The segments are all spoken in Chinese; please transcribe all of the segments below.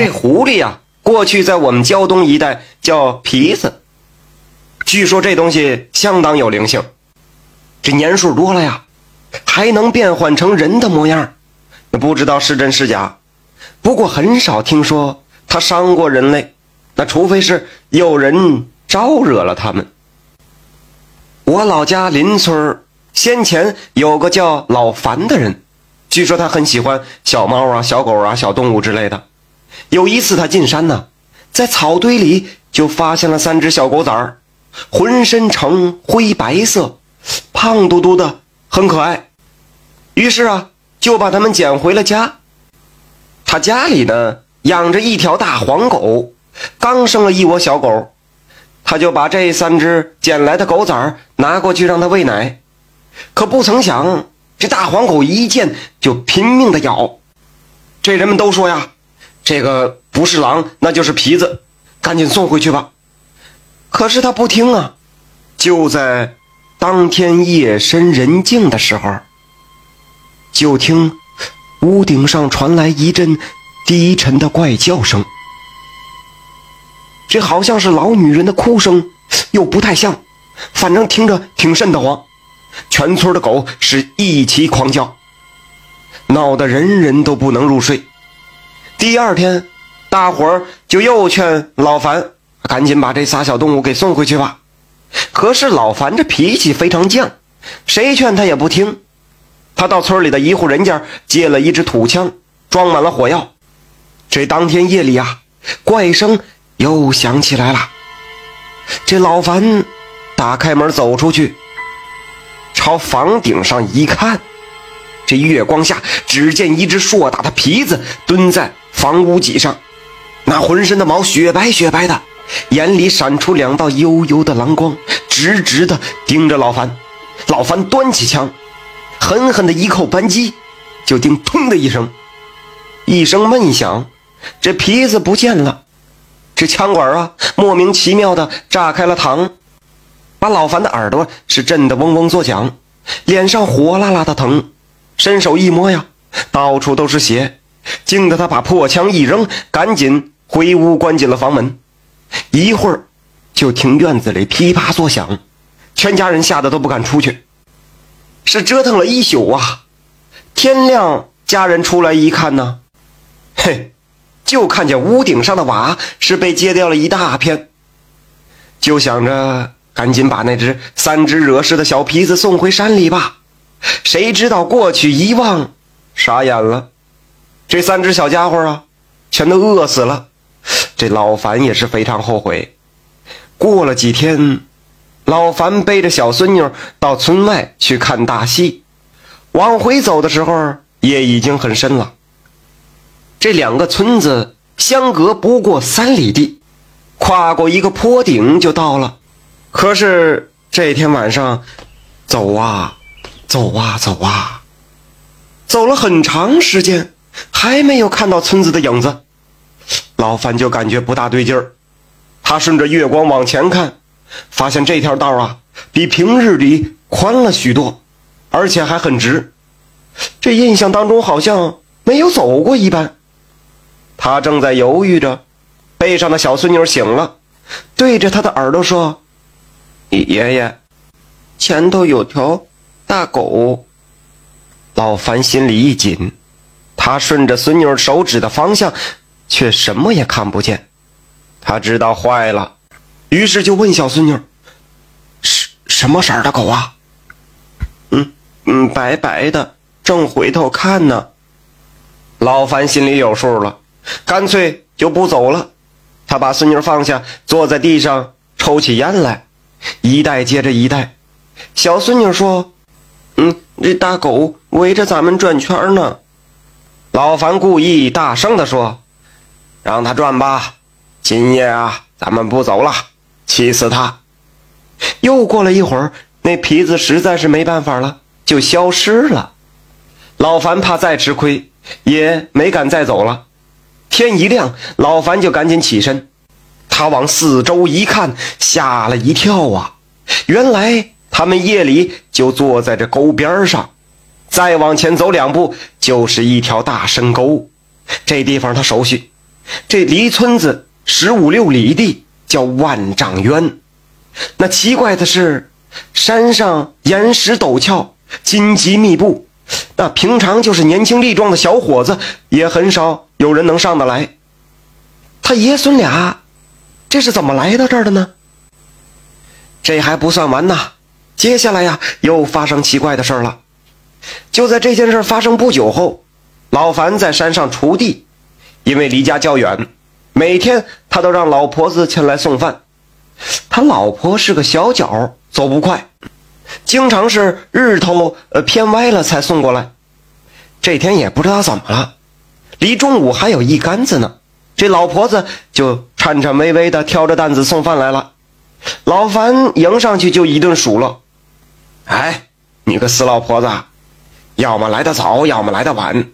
这狐狸呀，过去在我们胶东一带叫皮子。据说这东西相当有灵性，这年数多了呀，还能变换成人的模样。不知道是真是假，不过很少听说它伤过人类。那除非是有人招惹了他们。我老家邻村先前有个叫老樊的人，据说他很喜欢小猫啊、小狗啊、小动物之类的。有一次他进山呢，在草堆里就发现了三只小狗崽儿，浑身呈灰白色，胖嘟嘟的，很可爱。于是啊，就把它们捡回了家。他家里呢养着一条大黄狗，刚生了一窝小狗。他就把这三只捡来的狗崽儿拿过去让它喂奶，可不曾想，这大黄狗一见就拼命的咬。这人们都说呀，这个不是狼，那就是皮子，赶紧送回去吧。可是他不听啊。就在当天夜深人静的时候，就听屋顶上传来一阵低沉的怪叫声。这好像是老女人的哭声，又不太像，反正听着挺瘆得慌。全村的狗是一起狂叫，闹得人人都不能入睡。第二天，大伙儿就又劝老樊赶紧把这仨小动物给送回去吧。可是老樊这脾气非常犟，谁劝他也不听。他到村里的一户人家借了一支土枪，装满了火药。这当天夜里啊，怪声。又响起来了，这老樊打开门走出去，朝房顶上一看，这月光下，只见一只硕大的皮子蹲在房屋脊上，那浑身的毛雪白雪白的，眼里闪出两道幽幽的蓝光，直直的盯着老樊。老樊端起枪，狠狠的一扣扳机，就听“砰”的一声，一声闷响，这皮子不见了。这枪管啊，莫名其妙的炸开了膛，把老樊的耳朵是震得嗡嗡作响，脸上火辣辣的疼，伸手一摸呀，到处都是血，惊得他把破枪一扔，赶紧回屋关紧了房门。一会儿，就听院子里噼啪作响，全家人吓得都不敢出去，是折腾了一宿啊。天亮，家人出来一看呢，嘿。就看见屋顶上的瓦是被揭掉了一大片，就想着赶紧把那只三只惹事的小皮子送回山里吧。谁知道过去一望，傻眼了，这三只小家伙啊，全都饿死了。这老樊也是非常后悔。过了几天，老樊背着小孙女到村外去看大戏，往回走的时候，夜已经很深了。这两个村子相隔不过三里地，跨过一个坡顶就到了。可是这天晚上，走啊，走啊，走啊，走了很长时间，还没有看到村子的影子。老范就感觉不大对劲儿。他顺着月光往前看，发现这条道啊，比平日里宽了许多，而且还很直。这印象当中好像没有走过一般。他正在犹豫着，背上的小孙女醒了，对着他的耳朵说：“爷爷，前头有条大狗。”老樊心里一紧，他顺着孙女手指的方向，却什么也看不见。他知道坏了，于是就问小孙女：“什什么色儿的狗啊？”“嗯嗯，白白的，正回头看呢。”老樊心里有数了。干脆就不走了，他把孙女放下，坐在地上抽起烟来，一袋接着一袋。小孙女说：“嗯，这大狗围着咱们转圈呢。”老樊故意大声地说：“让他转吧，今夜啊，咱们不走了，气死他。”又过了一会儿，那皮子实在是没办法了，就消失了。老樊怕再吃亏，也没敢再走了。天一亮，老樊就赶紧起身。他往四周一看，吓了一跳啊！原来他们夜里就坐在这沟边上。再往前走两步，就是一条大深沟。这地方他熟悉，这离村子十五六里地叫万丈渊。那奇怪的是，山上岩石陡峭，荆棘密布，那平常就是年轻力壮的小伙子，也很少有人能上得来。他爷孙俩，这是怎么来到这儿的呢？这还不算完呐，接下来呀，又发生奇怪的事儿了。就在这件事发生不久后，老樊在山上锄地，因为离家较远，每天他都让老婆子前来送饭。他老婆是个小脚，走不快，经常是日头呃偏歪了才送过来。这天也不知道怎么了，离中午还有一杆子呢，这老婆子就颤颤巍巍的挑着担子送饭来了。老樊迎上去就一顿数落：“哎，你个死老婆子，要么来的早，要么来的晚，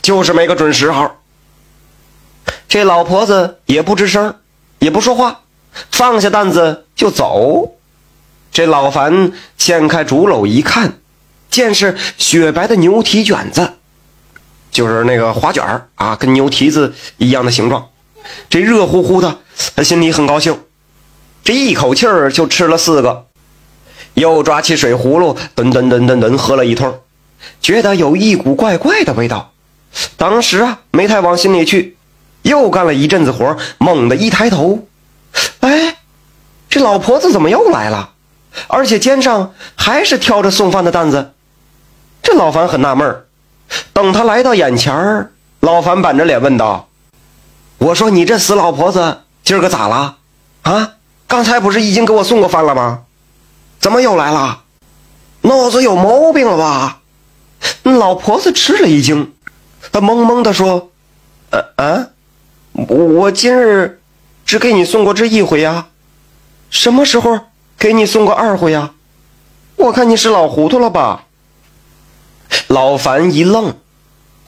就是没个准时候。”这老婆子也不吱声，也不说话。放下担子就走，这老樊掀开竹篓一看，见是雪白的牛蹄卷子，就是那个花卷啊，跟牛蹄子一样的形状。这热乎乎的，他心里很高兴，这一口气儿就吃了四个，又抓起水葫芦，吨吨吨吨吨喝了一通，觉得有一股怪怪的味道，当时啊没太往心里去，又干了一阵子活，猛地一抬头。哎，这老婆子怎么又来了？而且肩上还是挑着送饭的担子。这老樊很纳闷儿。等他来到眼前儿，老樊板着脸问道：“我说你这死老婆子，今儿个咋了？啊？刚才不是已经给我送过饭了吗？怎么又来了？脑子有毛病了吧？”老婆子吃了一惊，她懵懵地说：“呃啊，我今日……”只给你送过这一回呀，什么时候给你送过二回呀？我看你是老糊涂了吧。老樊一愣，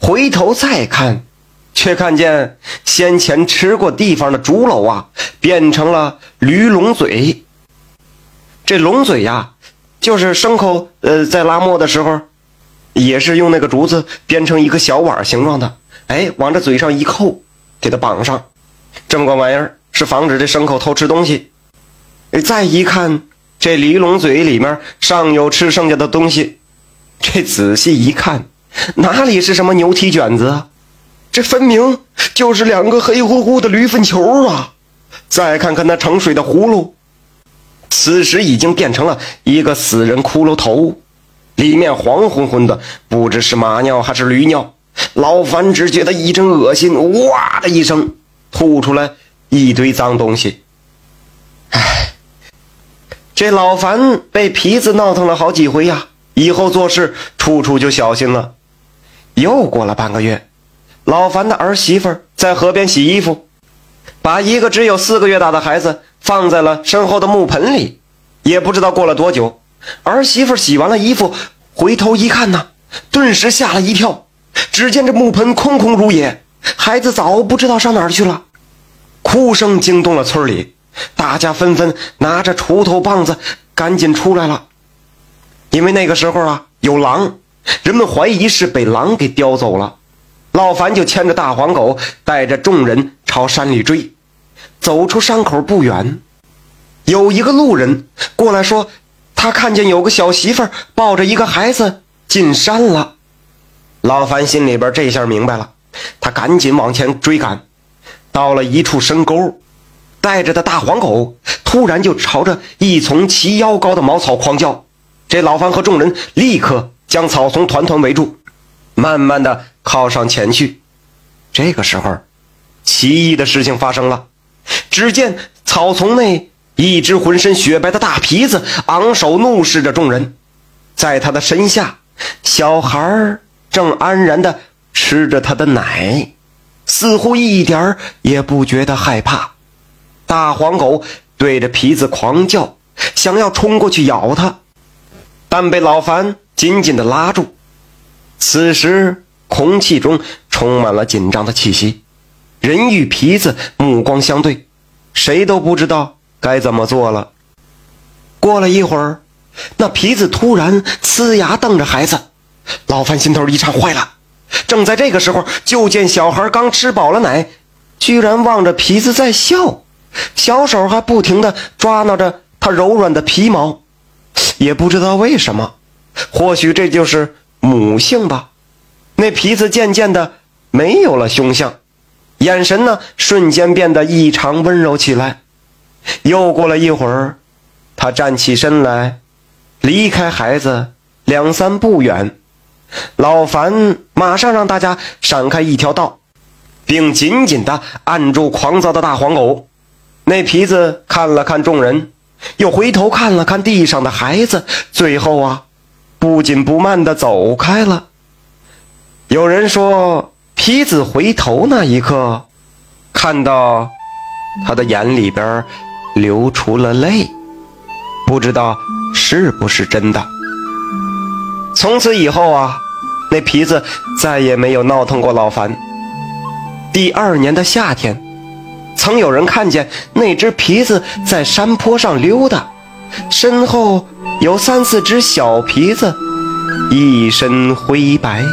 回头再看，却看见先前吃过地方的竹篓啊，变成了驴龙嘴。这龙嘴呀，就是牲口呃在拉磨的时候，也是用那个竹子编成一个小碗形状的，哎，往这嘴上一扣，给它绑上，这么个玩意儿。是防止这牲口偷吃东西。再一看，这驴龙嘴里面尚有吃剩下的东西。这仔细一看，哪里是什么牛蹄卷子啊？这分明就是两个黑乎乎的驴粪球啊！再看看那盛水的葫芦，此时已经变成了一个死人骷髅头，里面黄昏昏的，不知是马尿还是驴尿。老樊只觉得一阵恶心，哇的一声吐出来。一堆脏东西，唉，这老樊被皮子闹腾了好几回呀，以后做事处处就小心了。又过了半个月，老樊的儿媳妇在河边洗衣服，把一个只有四个月大的孩子放在了身后的木盆里。也不知道过了多久，儿媳妇洗完了衣服，回头一看呢，顿时吓了一跳，只见这木盆空空如也，孩子早不知道上哪儿去了。哭声惊动了村里，大家纷纷拿着锄头棒子赶紧出来了。因为那个时候啊有狼，人们怀疑是被狼给叼走了。老樊就牵着大黄狗，带着众人朝山里追。走出山口不远，有一个路人过来说，他看见有个小媳妇抱着一个孩子进山了。老樊心里边这下明白了，他赶紧往前追赶。到了一处深沟，带着的大黄狗突然就朝着一丛齐腰高的茅草狂叫。这老樊和众人立刻将草丛团团围住，慢慢的靠上前去。这个时候，奇异的事情发生了。只见草丛内一只浑身雪白的大皮子昂首怒视着众人，在他的身下，小孩正安然的吃着他的奶。似乎一点儿也不觉得害怕，大黄狗对着皮子狂叫，想要冲过去咬它，但被老樊紧紧地拉住。此时空气中充满了紧张的气息，人与皮子目光相对，谁都不知道该怎么做了。过了一会儿，那皮子突然呲牙瞪着孩子，老范心头一颤，坏了。正在这个时候，就见小孩刚吃饱了奶，居然望着皮子在笑，小手还不停地抓挠着它柔软的皮毛，也不知道为什么，或许这就是母性吧。那皮子渐渐的没有了凶相，眼神呢瞬间变得异常温柔起来。又过了一会儿，他站起身来，离开孩子两三步远。老樊马上让大家闪开一条道，并紧紧地按住狂躁的大黄狗。那皮子看了看众人，又回头看了看地上的孩子，最后啊，不紧不慢地走开了。有人说，皮子回头那一刻，看到他的眼里边流出了泪，不知道是不是真的。从此以后啊，那皮子再也没有闹腾过老樊。第二年的夏天，曾有人看见那只皮子在山坡上溜达，身后有三四只小皮子，一身灰白。